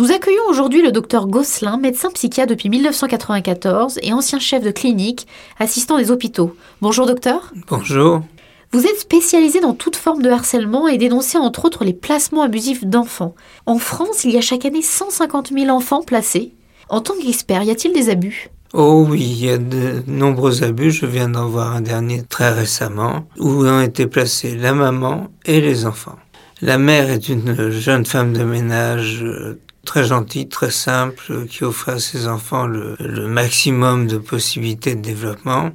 Nous accueillons aujourd'hui le docteur Gosselin, médecin psychiatre depuis 1994 et ancien chef de clinique, assistant des hôpitaux. Bonjour docteur. Bonjour. Vous êtes spécialisé dans toute forme de harcèlement et dénoncez entre autres les placements abusifs d'enfants. En France, il y a chaque année 150 000 enfants placés. En tant qu'expert, y a-t-il des abus? Oh oui, il y a de nombreux abus. Je viens d'en voir un dernier très récemment où ont été placés la maman et les enfants. La mère est une jeune femme de ménage euh, très gentille, très simple, qui offrait à ses enfants le, maximum de possibilités de développement.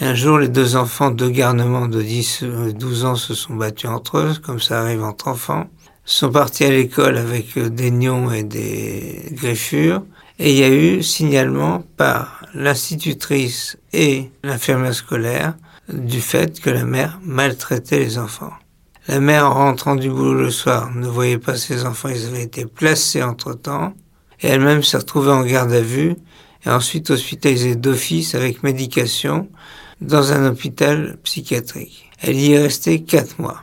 Un jour, les deux enfants, deux garnements de 10 12 ans se sont battus entre eux, comme ça arrive entre enfants, sont partis à l'école avec euh, des nions et des griffures, et il y a eu signalement par l'institutrice et l'infirmière scolaire du fait que la mère maltraitait les enfants. La mère, en rentrant du boulot le soir, ne voyait pas ses enfants, ils avaient été placés entre-temps, et elle-même s'est retrouvée en garde à vue, et ensuite hospitalisée d'office avec médication dans un hôpital psychiatrique. Elle y est restée quatre mois.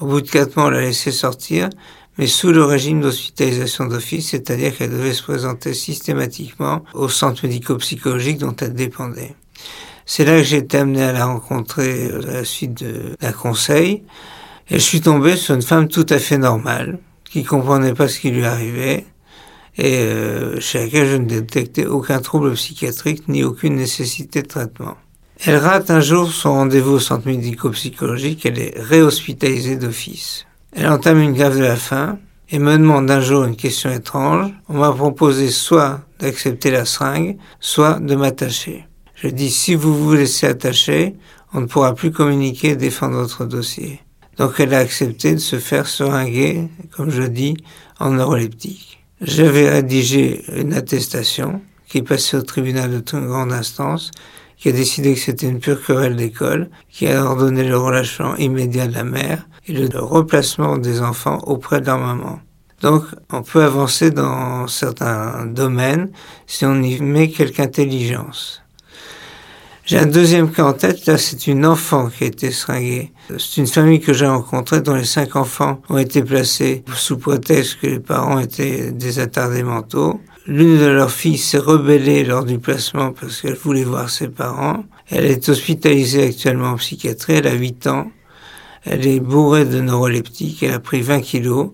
Au bout de quatre mois, on l'a laissée sortir, mais sous le régime d'hospitalisation d'office, c'est-à-dire qu'elle devait se présenter systématiquement au centre médico-psychologique dont elle dépendait. C'est là que j'ai été amené à la rencontrer à la suite d'un conseil. Et je suis tombé sur une femme tout à fait normale, qui comprenait pas ce qui lui arrivait, et euh, chez laquelle je ne détectais aucun trouble psychiatrique ni aucune nécessité de traitement. Elle rate un jour son rendez-vous au centre médico-psychologique, elle est réhospitalisée d'office. Elle entame une grève de la faim et me demande un jour une question étrange. On m'a proposé soit d'accepter la seringue, soit de m'attacher. Je dis si vous vous laissez attacher, on ne pourra plus communiquer et défendre votre dossier. Donc elle a accepté de se faire seringuer, comme je dis, en neuroleptique. J'avais rédigé une attestation qui passée au tribunal de grande instance, qui a décidé que c'était une pure querelle d'école, qui a ordonné le relâchement immédiat de la mère et le replacement des enfants auprès de leur maman. Donc, on peut avancer dans certains domaines si on y met quelque intelligence. J'ai un deuxième cas en tête, là c'est une enfant qui a été seringuée. C'est une famille que j'ai rencontrée dont les cinq enfants ont été placés sous prétexte que les parents étaient des attardés mentaux. L'une de leurs filles s'est rebellée lors du placement parce qu'elle voulait voir ses parents. Elle est hospitalisée actuellement en psychiatrie, elle a 8 ans. Elle est bourrée de neuroleptiques, elle a pris 20 kilos.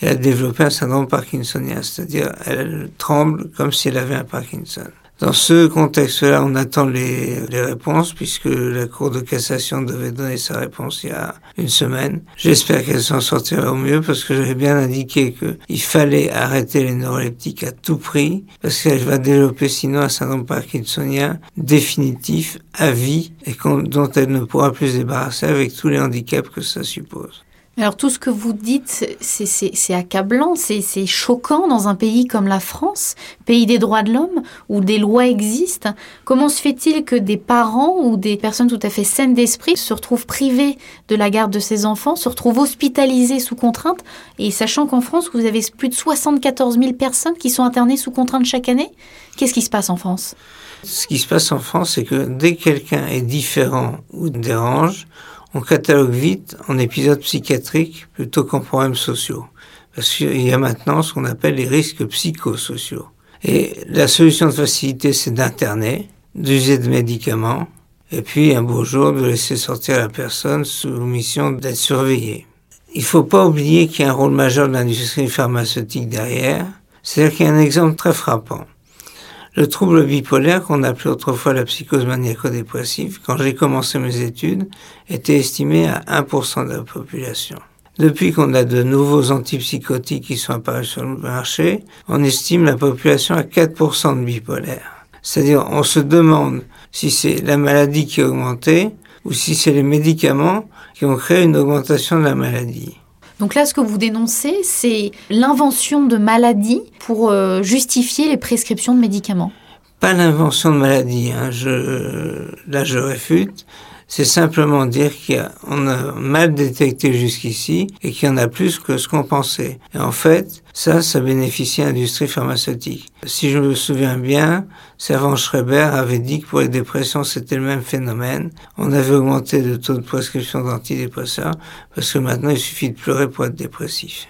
Elle a développé un syndrome parkinsonien, c'est-à-dire elle tremble comme si elle avait un Parkinson. Dans ce contexte-là, on attend les, les, réponses puisque la Cour de cassation devait donner sa réponse il y a une semaine. J'espère qu'elle s'en sortira au mieux parce que j'avais bien indiqué qu'il fallait arrêter les neuroleptiques à tout prix parce qu'elle va développer sinon un syndrome parkinsonien définitif à vie et dont elle ne pourra plus se débarrasser avec tous les handicaps que ça suppose. Alors tout ce que vous dites, c'est accablant, c'est choquant dans un pays comme la France, pays des droits de l'homme, où des lois existent. Comment se fait-il que des parents ou des personnes tout à fait saines d'esprit se retrouvent privés de la garde de ces enfants, se retrouvent hospitalisés sous contrainte, et sachant qu'en France, vous avez plus de 74 000 personnes qui sont internées sous contrainte chaque année Qu'est-ce qui se passe en France? Ce qui se passe en France, c'est que dès que quelqu'un est différent ou dérange, on catalogue vite en épisodes psychiatriques plutôt qu'en problèmes sociaux. Parce qu'il y a maintenant ce qu'on appelle les risques psychosociaux. Et la solution de facilité, c'est d'interner, d'user de médicaments, et puis un beau jour de laisser sortir la personne sous mission d'être surveillée. Il ne faut pas oublier qu'il y a un rôle majeur de l'industrie pharmaceutique derrière. C'est-à-dire qu'il y a un exemple très frappant. Le trouble bipolaire, qu'on appelait autrefois la psychose maniaco-dépressive, quand j'ai commencé mes études, était estimé à 1% de la population. Depuis qu'on a de nouveaux antipsychotiques qui sont apparus sur le marché, on estime la population à 4% de bipolaire. C'est-à-dire, on se demande si c'est la maladie qui a augmenté ou si c'est les médicaments qui ont créé une augmentation de la maladie. Donc là, ce que vous dénoncez, c'est l'invention de maladies pour euh, justifier les prescriptions de médicaments. Pas l'invention de maladies, hein. là je réfute. C'est simplement dire qu'on a, mal détecté jusqu'ici et qu'il y en a plus que ce qu'on pensait. Et en fait, ça, ça bénéficie à l'industrie pharmaceutique. Si je me souviens bien, Servan Schreiber avait dit que pour les dépressions, c'était le même phénomène. On avait augmenté le taux de prescription d'antidépresseurs parce que maintenant, il suffit de pleurer pour être dépressif.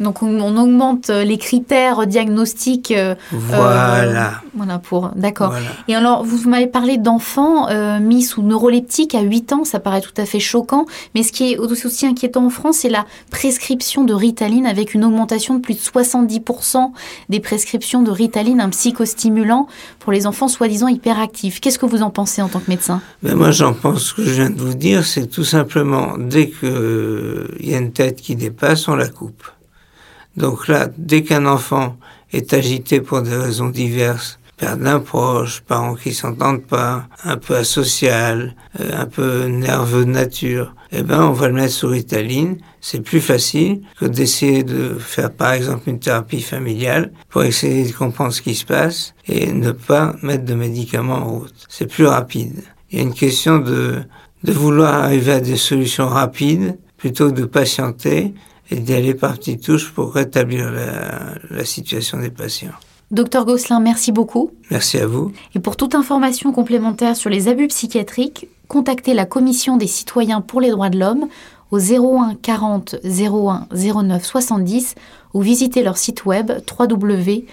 Donc on, augmente euh, les critères diagnostiques. Euh, voilà. voilà pour d'accord. Et alors vous m'avez parlé d'enfants mis sous neuroleptique à 8 ans, ça paraît tout à fait choquant. Mais ce qui est aussi inquiétant en France, c'est la prescription de Ritaline avec une augmentation de plus de 70% des prescriptions de Ritaline, un psychostimulant pour les enfants soi-disant hyperactifs. Qu'est-ce que vous en pensez en tant que médecin? Ben Moi j'en pense ce que je viens de vous dire, c'est tout simplement dès qu'il y a une tête qui dépasse, on la coupe. Donc là, dès qu'un enfant est agité pour des raisons diverses, perte d'un proche, parents qui s'entendent pas, un peu asocial, euh, un peu nerveux de nature, eh ben on va le mettre sur Ritaline. C'est plus facile que d'essayer de faire par exemple une thérapie familiale pour essayer de comprendre ce qui se passe et ne pas mettre de médicaments en route. C'est plus rapide. Il y a une question de, de vouloir arriver à des solutions rapides plutôt que de patienter et d'y aller par petites touches pour rétablir la, situation des patients. Docteur Gosselin, merci beaucoup. Merci à vous. Et pour toute information complémentaire sur les abus psychiatriques, contactez la Commission des citoyens pour les droits de l'homme au 01 40 01 09 70 ou visitez leur site web www.ccdh.fr.